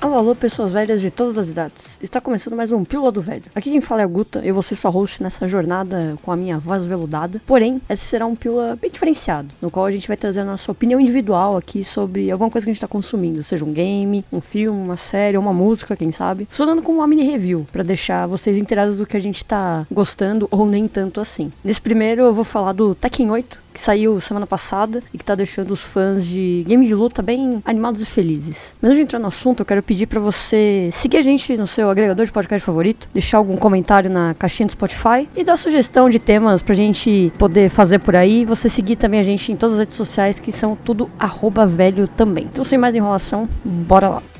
Alô, alô, pessoas velhas de todas as idades. Está começando mais um Pílula do Velho. Aqui quem fala é a Guta, eu vou ser sua host nessa jornada com a minha voz veludada. Porém, esse será um Pílula bem diferenciado, no qual a gente vai trazer a nossa opinião individual aqui sobre alguma coisa que a gente está consumindo, seja um game, um filme, uma série, uma música, quem sabe. Funcionando como uma mini review, para deixar vocês inteirados do que a gente está gostando ou nem tanto assim. Nesse primeiro eu vou falar do Tekken 8, que saiu semana passada e que tá deixando os fãs de game de luta bem animados e felizes. Mas antes de entrar no assunto, eu quero pedir para você seguir a gente no seu agregador de podcast favorito, deixar algum comentário na caixinha do Spotify e dar sugestão de temas pra gente poder fazer por aí. Você seguir também a gente em todas as redes sociais que são tudo velho também. Então sem mais enrolação, bora lá.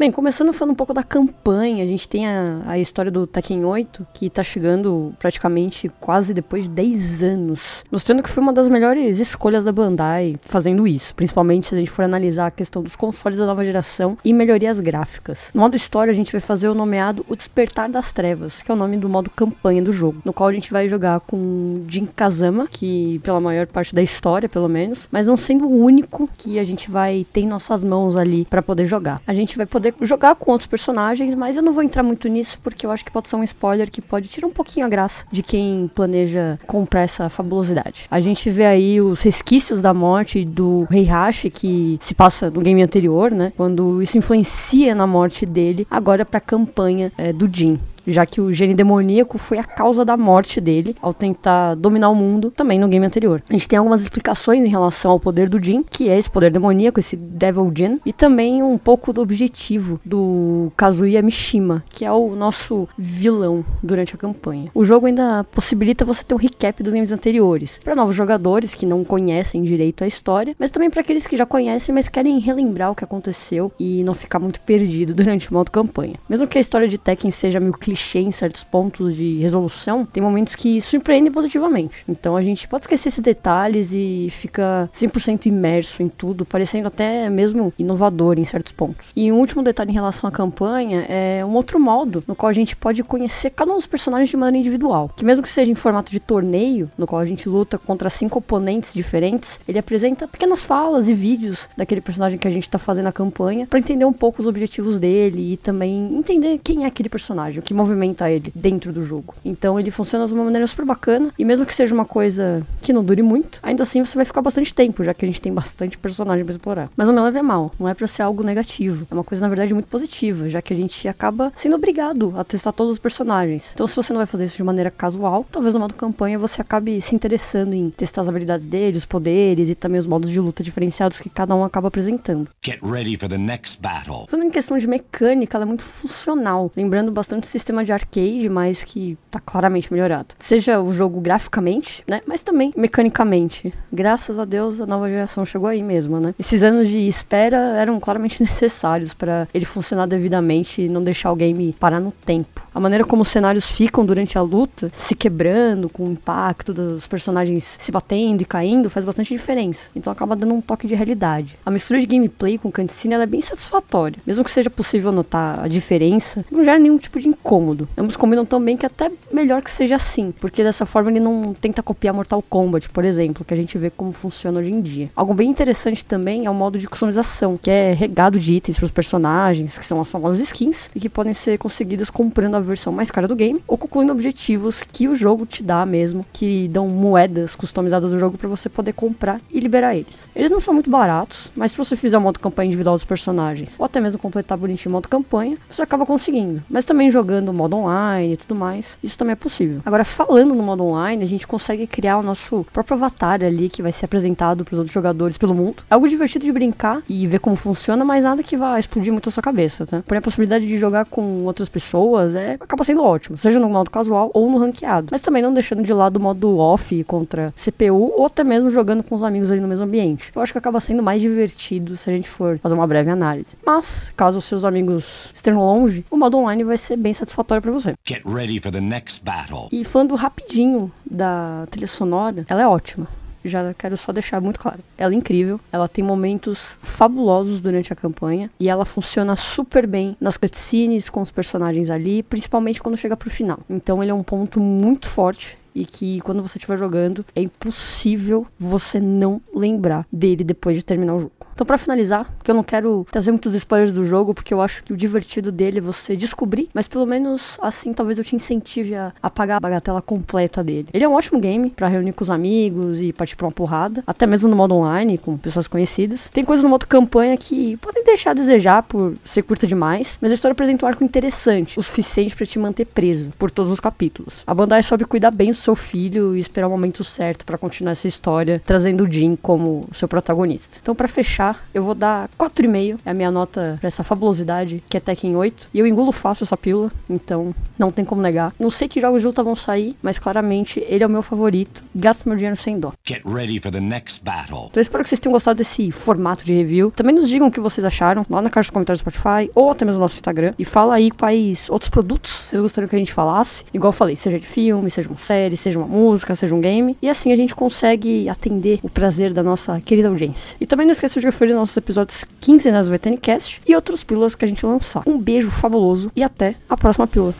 Bem, começando falando um pouco da campanha, a gente tem a, a história do Tekken 8, que tá chegando praticamente quase depois de 10 anos, mostrando que foi uma das melhores escolhas da Bandai fazendo isso, principalmente se a gente for analisar a questão dos consoles da nova geração e melhorias gráficas. No modo história, a gente vai fazer o nomeado O Despertar das Trevas, que é o nome do modo campanha do jogo, no qual a gente vai jogar com Jin Kazama, que pela maior parte da história, pelo menos, mas não sendo o único que a gente vai ter em nossas mãos ali para poder jogar. A gente vai poder jogar com outros personagens, mas eu não vou entrar muito nisso porque eu acho que pode ser um spoiler que pode tirar um pouquinho a graça de quem planeja comprar essa fabulosidade. A gente vê aí os resquícios da morte do Rei Hashi que se passa no game anterior, né? Quando isso influencia na morte dele, agora para a campanha é, do Jin já que o gene demoníaco foi a causa da morte dele ao tentar dominar o mundo também no game anterior. A gente tem algumas explicações em relação ao poder do Jin, que é esse poder demoníaco, esse Devil Jin, e também um pouco do objetivo do Kazuya Mishima, que é o nosso vilão durante a campanha. O jogo ainda possibilita você ter um recap dos games anteriores, para novos jogadores que não conhecem direito a história, mas também para aqueles que já conhecem, mas querem relembrar o que aconteceu e não ficar muito perdido durante o modo campanha. Mesmo que a história de Tekken seja meio clichê em certos pontos de resolução, tem momentos que surpreendem positivamente. Então a gente pode esquecer esses detalhes e fica 100% imerso em tudo, parecendo até mesmo inovador em certos pontos. E um último detalhe em relação à campanha é um outro modo no qual a gente pode conhecer cada um dos personagens de maneira individual. Que mesmo que seja em formato de torneio, no qual a gente luta contra cinco oponentes diferentes, ele apresenta pequenas falas e vídeos daquele personagem que a gente está fazendo a campanha para entender um pouco os objetivos dele e também entender quem é aquele personagem, o que movimenta ele dentro do jogo. Então ele funciona de uma maneira super bacana e mesmo que seja uma coisa que não dure muito, ainda assim você vai ficar bastante tempo, já que a gente tem bastante personagem para explorar. Mas não me leve a mal, não é para ser algo negativo. É uma coisa na verdade muito positiva, já que a gente acaba sendo obrigado a testar todos os personagens. Então se você não vai fazer isso de maneira casual, talvez no modo campanha você acabe se interessando em testar as habilidades dele, os poderes e também os modos de luta diferenciados que cada um acaba apresentando. Get ready for the next battle. Falando em questão de mecânica, ela é muito funcional, lembrando bastante o sistema de arcade, mas que tá claramente melhorado. Seja o jogo graficamente, né, mas também mecanicamente. Graças a Deus a nova geração chegou aí mesmo, né? Esses anos de espera eram claramente necessários para ele funcionar devidamente e não deixar o game parar no tempo. A maneira como os cenários ficam durante a luta, se quebrando com o impacto dos personagens se batendo e caindo, faz bastante diferença. Então acaba dando um toque de realidade. A mistura de gameplay com cutscene é bem satisfatória. Mesmo que seja possível notar a diferença, não gera nenhum tipo de incômodo. Ambos combinam tão bem que é até melhor que seja assim, porque dessa forma ele não tenta copiar Mortal Kombat, por exemplo, que a gente vê como funciona hoje em dia. Algo bem interessante também é o modo de customização, que é regado de itens para os personagens, que são as famosas skins, e que podem ser conseguidas comprando a versão mais cara do game, ou concluindo objetivos que o jogo te dá mesmo, que dão moedas customizadas do jogo para você poder comprar e liberar eles. Eles não são muito baratos, mas se você fizer o modo campanha individual dos personagens, ou até mesmo completar bonitinho o modo campanha, você acaba conseguindo. Mas também jogando do modo online e tudo mais, isso também é possível. Agora, falando no modo online, a gente consegue criar o nosso próprio avatar ali que vai ser apresentado para os outros jogadores pelo mundo. É algo divertido de brincar e ver como funciona, mas nada que vá explodir muito a sua cabeça, tá? Porém, a possibilidade de jogar com outras pessoas é acaba sendo ótimo, seja no modo casual ou no ranqueado. Mas também não deixando de lado o modo off contra CPU ou até mesmo jogando com os amigos ali no mesmo ambiente. Eu acho que acaba sendo mais divertido se a gente for fazer uma breve análise. Mas, caso os seus amigos estejam longe, o modo online vai ser bem satisfatório para você. Get ready for the next battle. E falando rapidinho da trilha sonora, ela é ótima já quero só deixar muito claro. Ela é incrível, ela tem momentos fabulosos durante a campanha e ela funciona super bem nas cutscenes com os personagens ali, principalmente quando chega pro final. Então ele é um ponto muito forte e que quando você estiver jogando é impossível você não lembrar dele depois de terminar o jogo. Então, para finalizar, porque eu não quero trazer muitos spoilers do jogo, porque eu acho que o divertido dele é você descobrir, mas pelo menos assim talvez eu te incentive a, a pagar a bagatela completa dele. Ele é um ótimo game para reunir com os amigos e partir pra uma porrada, até mesmo no modo online, com pessoas conhecidas. Tem coisas no modo campanha que podem deixar a desejar por ser curta demais, mas a história apresenta um arco interessante, o suficiente para te manter preso por todos os capítulos. A Bandai soube cuidar bem do seu filho e esperar o momento certo para continuar essa história, trazendo o Jin como seu protagonista. Então, para fechar, eu vou dar 4,5. É a minha nota pra essa fabulosidade, que é Tekken 8. E eu engulo fácil essa pílula, então não tem como negar. Não sei que jogos de luta vão sair, mas claramente ele é o meu favorito. Gasto meu dinheiro sem dó. Get ready for the next battle. Então eu espero que vocês tenham gostado desse formato de review. Também nos digam o que vocês acharam lá na caixa de comentários do Spotify ou até mesmo no nosso Instagram. E fala aí quais outros produtos vocês gostariam que a gente falasse. Igual eu falei, seja de filme, seja uma série, seja uma música, seja um game. E assim a gente consegue atender o prazer da nossa querida audiência. E também não esqueça de conferir nossos episódios quinzenais do VTNcast e outros pílulas que a gente lançar. Um beijo fabuloso e até a próxima pílula.